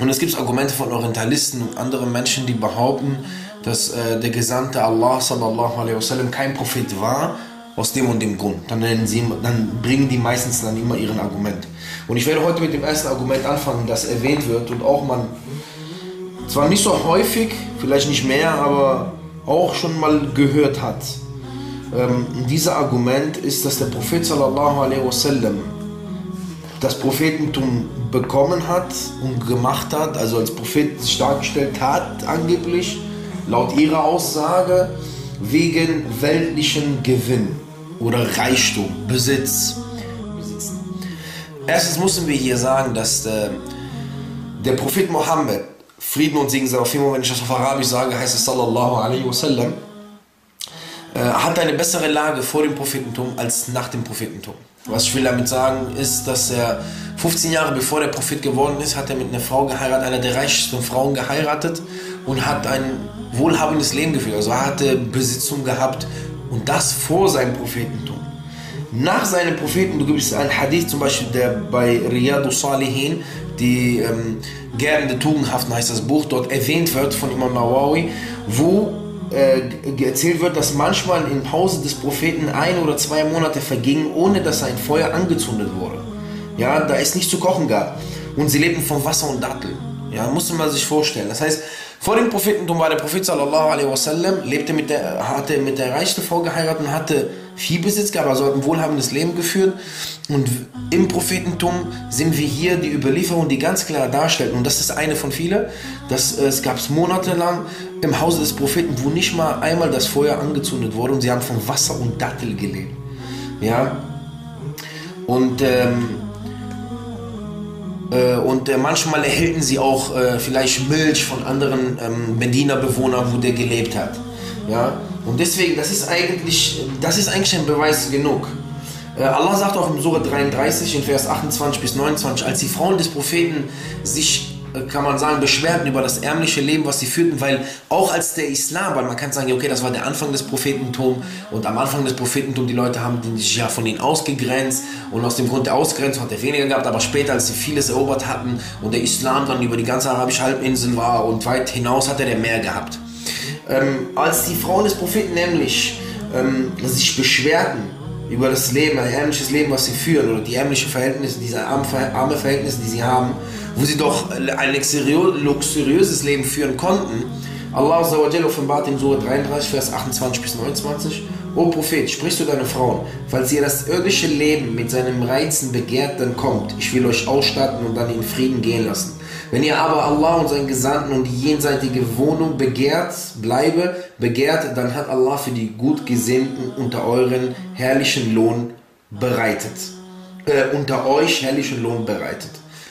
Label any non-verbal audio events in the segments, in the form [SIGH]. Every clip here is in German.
Und es gibt Argumente von Orientalisten und anderen Menschen, die behaupten, dass äh, der Gesandte Allah sallallahu alaihi wasallam kein Prophet war, aus dem und dem Grund. Dann, sie, dann bringen die meistens dann immer ihren Argument. Und ich werde heute mit dem ersten Argument anfangen, das erwähnt wird und auch man, zwar nicht so häufig, vielleicht nicht mehr, aber auch schon mal gehört hat. Ähm, dieser Argument ist, dass der Prophet sallallahu alaihi wasallam das Prophetentum bekommen hat und gemacht hat, also als Prophet sich dargestellt hat, angeblich, laut ihrer Aussage, wegen weltlichen Gewinn oder Reichtum, Besitz. Erstens müssen wir hier sagen, dass der, äh, der Prophet Mohammed, Frieden und Segen sei auf ihm, wenn ich das auf Arabisch sage, heißt es Sallallahu alaihi wasallam, äh, hat eine bessere Lage vor dem Prophetentum als nach dem Prophetentum. Was ich will damit sagen, ist, dass er 15 Jahre bevor der Prophet geworden ist, hat er mit einer Frau geheiratet, einer der reichsten Frauen geheiratet und hat ein wohlhabendes Leben geführt. Also er hatte Besitzung gehabt und das vor seinem Prophetentum. Nach seinem Prophetentum gibt es ein Hadith zum Beispiel, der bei Riyadu Salihin, die ähm, Gärten der Tugendhaften heißt das Buch, dort erwähnt wird von Imam Nawawi, wo äh, erzählt wird, dass manchmal im Hause des Propheten ein oder zwei Monate vergingen, ohne dass ein Feuer angezündet wurde. Ja, da es nicht zu kochen gab. Und sie lebten von Wasser und Datteln. Ja, musste man sich vorstellen. Das heißt, vor dem Prophetentum war der Prophet sallallahu alaihi wasallam, lebte mit der, hatte mit der reichsten Frau geheiratet und hatte Viehbesitz gehabt, also hat ein wohlhabendes Leben geführt. Und im Prophetentum sind wir hier die Überlieferung, die ganz klar darstellt, und das ist eine von vielen, dass äh, es gab monatelang im Hause des Propheten, wo nicht mal einmal das Feuer angezündet wurde und sie haben von Wasser und Dattel gelebt. Ja, und ähm, äh, und äh, manchmal erhielten sie auch äh, vielleicht Milch von anderen ähm, Medina-Bewohnern, wo der gelebt hat. Ja? Und deswegen, das ist eigentlich, das ist eigentlich ein Beweis genug. Allah sagt auch im Surah 33 in Vers 28 bis 29, als die Frauen des Propheten sich kann man sagen, beschwerten über das ärmliche Leben, was sie führten, weil auch als der Islam, weil man kann sagen, okay, das war der Anfang des Prophetentums und am Anfang des Prophetentums, die Leute haben sich ja von ihnen ausgegrenzt und aus dem Grund der Ausgrenzung hat er weniger gehabt, aber später, als sie vieles erobert hatten und der Islam dann über die ganze arabische Halbinsel war und weit hinaus, hat er mehr gehabt. Ähm, als die Frauen des Propheten nämlich ähm, sich beschwerten über das Leben, ein ärmliches Leben, was sie führen oder die ärmlichen Verhältnisse, diese arme Verhältnisse, die sie haben, wo sie doch ein luxuriöses Leben führen konnten. Allah offenbart in Surah 33, Vers 28 bis 29. O Prophet, sprich zu deinen Frauen, falls ihr das irdische Leben mit seinen Reizen begehrt, dann kommt. Ich will euch ausstatten und dann in Frieden gehen lassen. Wenn ihr aber Allah und seinen Gesandten und die jenseitige Wohnung begehrt, bleibe, begehrt, dann hat Allah für die Gutgesinnten unter euren herrlichen Lohn bereitet. Äh, unter euch herrlichen Lohn bereitet.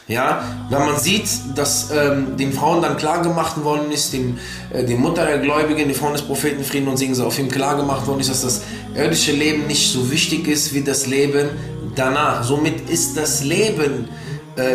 Ja, wenn man sieht, dass ähm, den Frauen dann klar gemacht worden ist, dem, äh, die Mutter der Gläubigen, die Frauen des Propheten Frieden und Segen auf ihm klar gemacht worden ist, dass das irdische Leben nicht so wichtig ist wie das Leben danach. Somit ist das Leben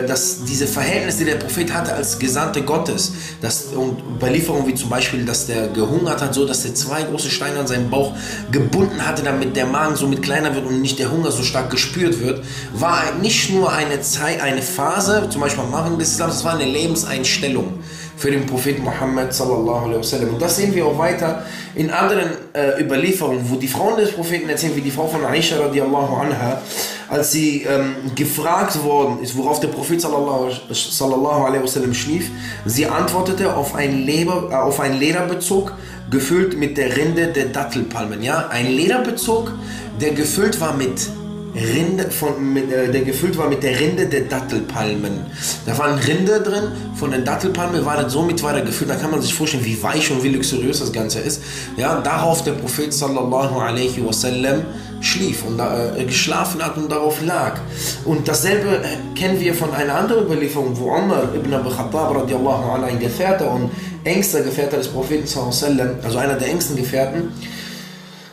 dass diese Verhältnisse, die der Prophet hatte als Gesandte Gottes, dass, und Überlieferungen wie zum Beispiel, dass der gehungert hat, so dass er zwei große Steine an seinem Bauch gebunden hatte, damit der Magen somit kleiner wird und nicht der Hunger so stark gespürt wird, war nicht nur eine Zeit, eine Phase, zum Beispiel am Anfang des Islams, es war eine Lebenseinstellung für den Propheten Muhammad sallallahu alaihi wasallam. Und das sehen wir auch weiter in anderen äh, Überlieferungen, wo die Frauen des Propheten erzählen, wie die Frau von Aisha radiallahu anha, als sie ähm, gefragt worden ist, worauf der Prophet sallallahu, alaihi wasallam schlief, sie antwortete auf ein, Leber, äh, auf ein Lederbezug, gefüllt mit der Rinde der Dattelpalmen. Ja? Ein Lederbezug, der gefüllt war mit Rinde von, mit, äh, der gefüllt war mit der Rinde der Dattelpalmen. Da waren Rinde drin von den Dattelpalmen, war das somit war der gefüllt. Da kann man sich vorstellen, wie weich und wie luxuriös das Ganze ist. Ja, darauf der Prophet sallallahu alaihi wasallam schlief und äh, geschlafen hat und darauf lag. Und dasselbe äh, kennen wir von einer anderen Überlieferung, wo Umar ibn Abu Khattab radiallahu anhu, ein Gefährter und engster Gefährter des Propheten sallallahu alaihi wasallam, also einer der engsten Gefährten,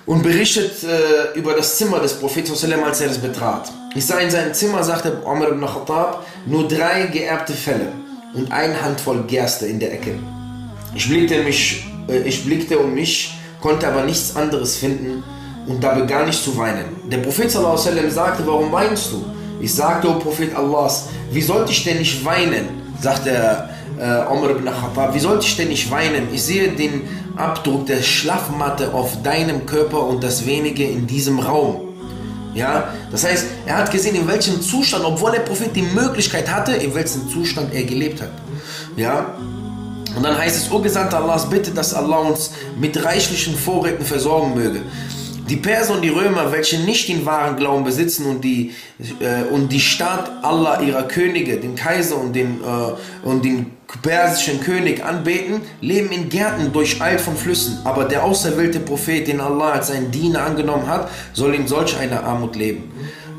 und berichtet äh, über das Zimmer des Propheten, als er es betrat. Ich sah in seinem Zimmer, sagte Umar ibn Khattab, nur drei geerbte Fälle und eine Handvoll Gerste in der Ecke. Ich blickte, mich, äh, ich blickte um mich, konnte aber nichts anderes finden und da begann ich zu weinen. Der Prophet sagte, warum weinst du? Ich sagte, o Prophet Allahs, wie sollte ich denn nicht weinen, sagt der äh, Umar ibn Khattab, wie sollte ich denn nicht weinen? Ich sehe den Abdruck der Schlafmatte auf deinem Körper und das wenige in diesem Raum. Ja, das heißt, er hat gesehen, in welchem Zustand, obwohl der Prophet die Möglichkeit hatte, in welchem Zustand er gelebt hat. Ja, und dann heißt es, O Gesandter Allahs, bitte, dass Allah uns mit reichlichen Vorräten versorgen möge. Die Perser und die Römer, welche nicht den wahren Glauben besitzen und die, äh, und die Staat Allah ihrer Könige, den Kaiser und den, äh, und den persischen König anbeten, leben in Gärten durcheilt von Flüssen. Aber der auserwählte Prophet, den Allah als seinen Diener angenommen hat, soll in solch einer Armut leben.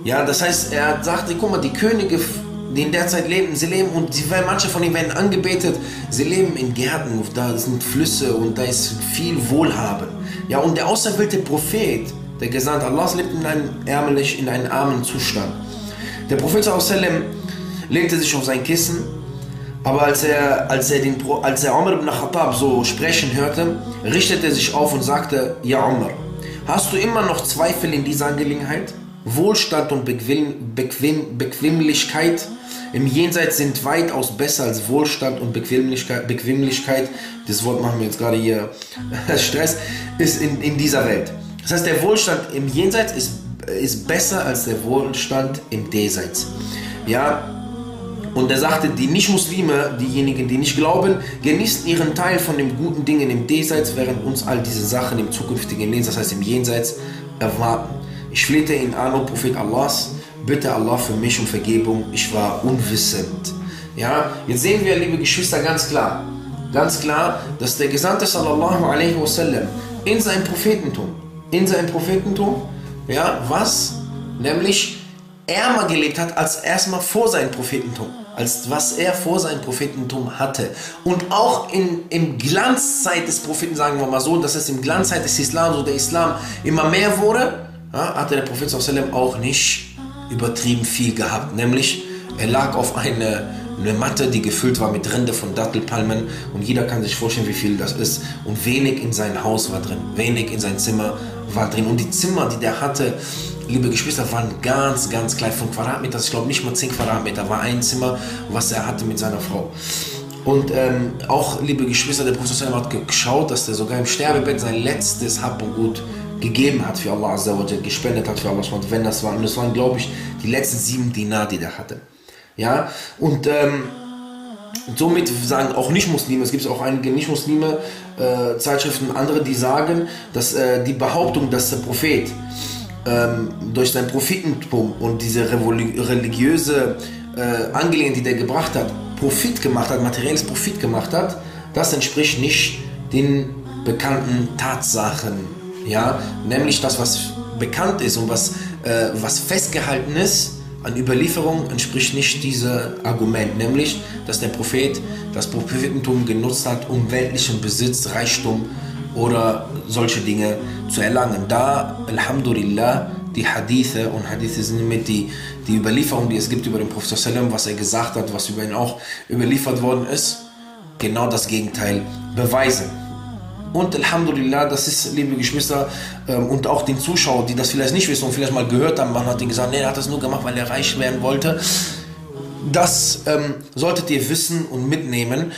Ja, das heißt, er sagte, guck mal, die Könige, die in der Zeit leben, sie leben und sie, manche von ihnen werden angebetet, sie leben in Gärten, da sind Flüsse und da ist viel Wohlhaben. Ja, und der auserwählte Prophet, der Gesandte Allahs, lebt in einem ärmlich, in einem armen Zustand. Der Prophet sallam, legte sich auf sein Kissen, aber als er, als er, den, als er Umar ibn Khattab so sprechen hörte, richtete er sich auf und sagte, Ja Umar, hast du immer noch Zweifel in dieser Angelegenheit? Wohlstand und Bequem, Bequem, Bequemlichkeit im Jenseits sind weitaus besser als Wohlstand und Bequemlichkeit. Bequemlichkeit das Wort machen wir jetzt gerade hier [LAUGHS] Stress, ist in, in dieser Welt. Das heißt, der Wohlstand im Jenseits ist, ist besser als der Wohlstand im Diesseits. Ja, und er sagte, die Nicht-Muslime, diejenigen, die nicht glauben, genießen ihren Teil von den guten Dingen im Diesseits, während uns all diese Sachen im zukünftigen Leben, das heißt im Jenseits, erwarten. Ich flehte ihn an, O Prophet Allahs, bitte Allah für mich um Vergebung, ich war unwissend. Ja, jetzt sehen wir, liebe Geschwister, ganz klar, ganz klar, dass der Gesandte sallallahu alaihi wasallam in seinem Prophetentum, in seinem Prophetentum, ja, was nämlich ärmer gelebt hat als erstmal vor seinem Prophetentum, als was er vor seinem Prophetentum hatte. Und auch in, in Glanzzeit des Propheten, sagen wir mal so, dass es im Glanzzeit des Islam, so der Islam immer mehr wurde, ja, hatte der Prophet auch nicht übertrieben viel gehabt. Nämlich, er lag auf eine, eine Matte, die gefüllt war mit Rinde von Dattelpalmen und jeder kann sich vorstellen, wie viel das ist. Und wenig in sein Haus war drin, wenig in sein Zimmer war drin. Und die Zimmer, die der hatte, liebe Geschwister, waren ganz, ganz klein von Quadratmeter. Ich glaube nicht mal 10 Quadratmeter war ein Zimmer, was er hatte mit seiner Frau. Und ähm, auch, liebe Geschwister, der Prophet hat geschaut, dass er sogar im Sterbebett sein letztes Hab und Gut gegeben hat für Allah Azza gespendet hat für Allah, wenn das waren. Und das waren, glaube ich, die letzten sieben Dinar, die der hatte. Ja, und ähm, somit sagen auch Nicht-Muslime, es gibt auch einige Nicht-Muslime, äh, Zeitschriften, andere, die sagen, dass äh, die Behauptung, dass der Prophet ähm, durch sein Prophetentum und diese religiöse äh, Angelegenheit, die der gebracht hat, Profit gemacht hat, materielles Profit gemacht hat, das entspricht nicht den bekannten Tatsachen ja, nämlich das, was bekannt ist und was, äh, was festgehalten ist an Überlieferung, entspricht nicht diesem Argument, nämlich, dass der Prophet das Prophetentum genutzt hat, um weltlichen Besitz, Reichtum oder solche Dinge zu erlangen. Da, Alhamdulillah, die Hadithe und Hadithe sind mit die, die Überlieferung, die es gibt über den Prophet was er gesagt hat, was über ihn auch überliefert worden ist, genau das Gegenteil beweisen. Und Alhamdulillah, das ist, liebe Geschwister, ähm, und auch den Zuschauern, die das vielleicht nicht wissen und vielleicht mal gehört haben, man hat ihnen gesagt, nee, er hat das nur gemacht, weil er reich werden wollte. Das ähm, solltet ihr wissen und mitnehmen.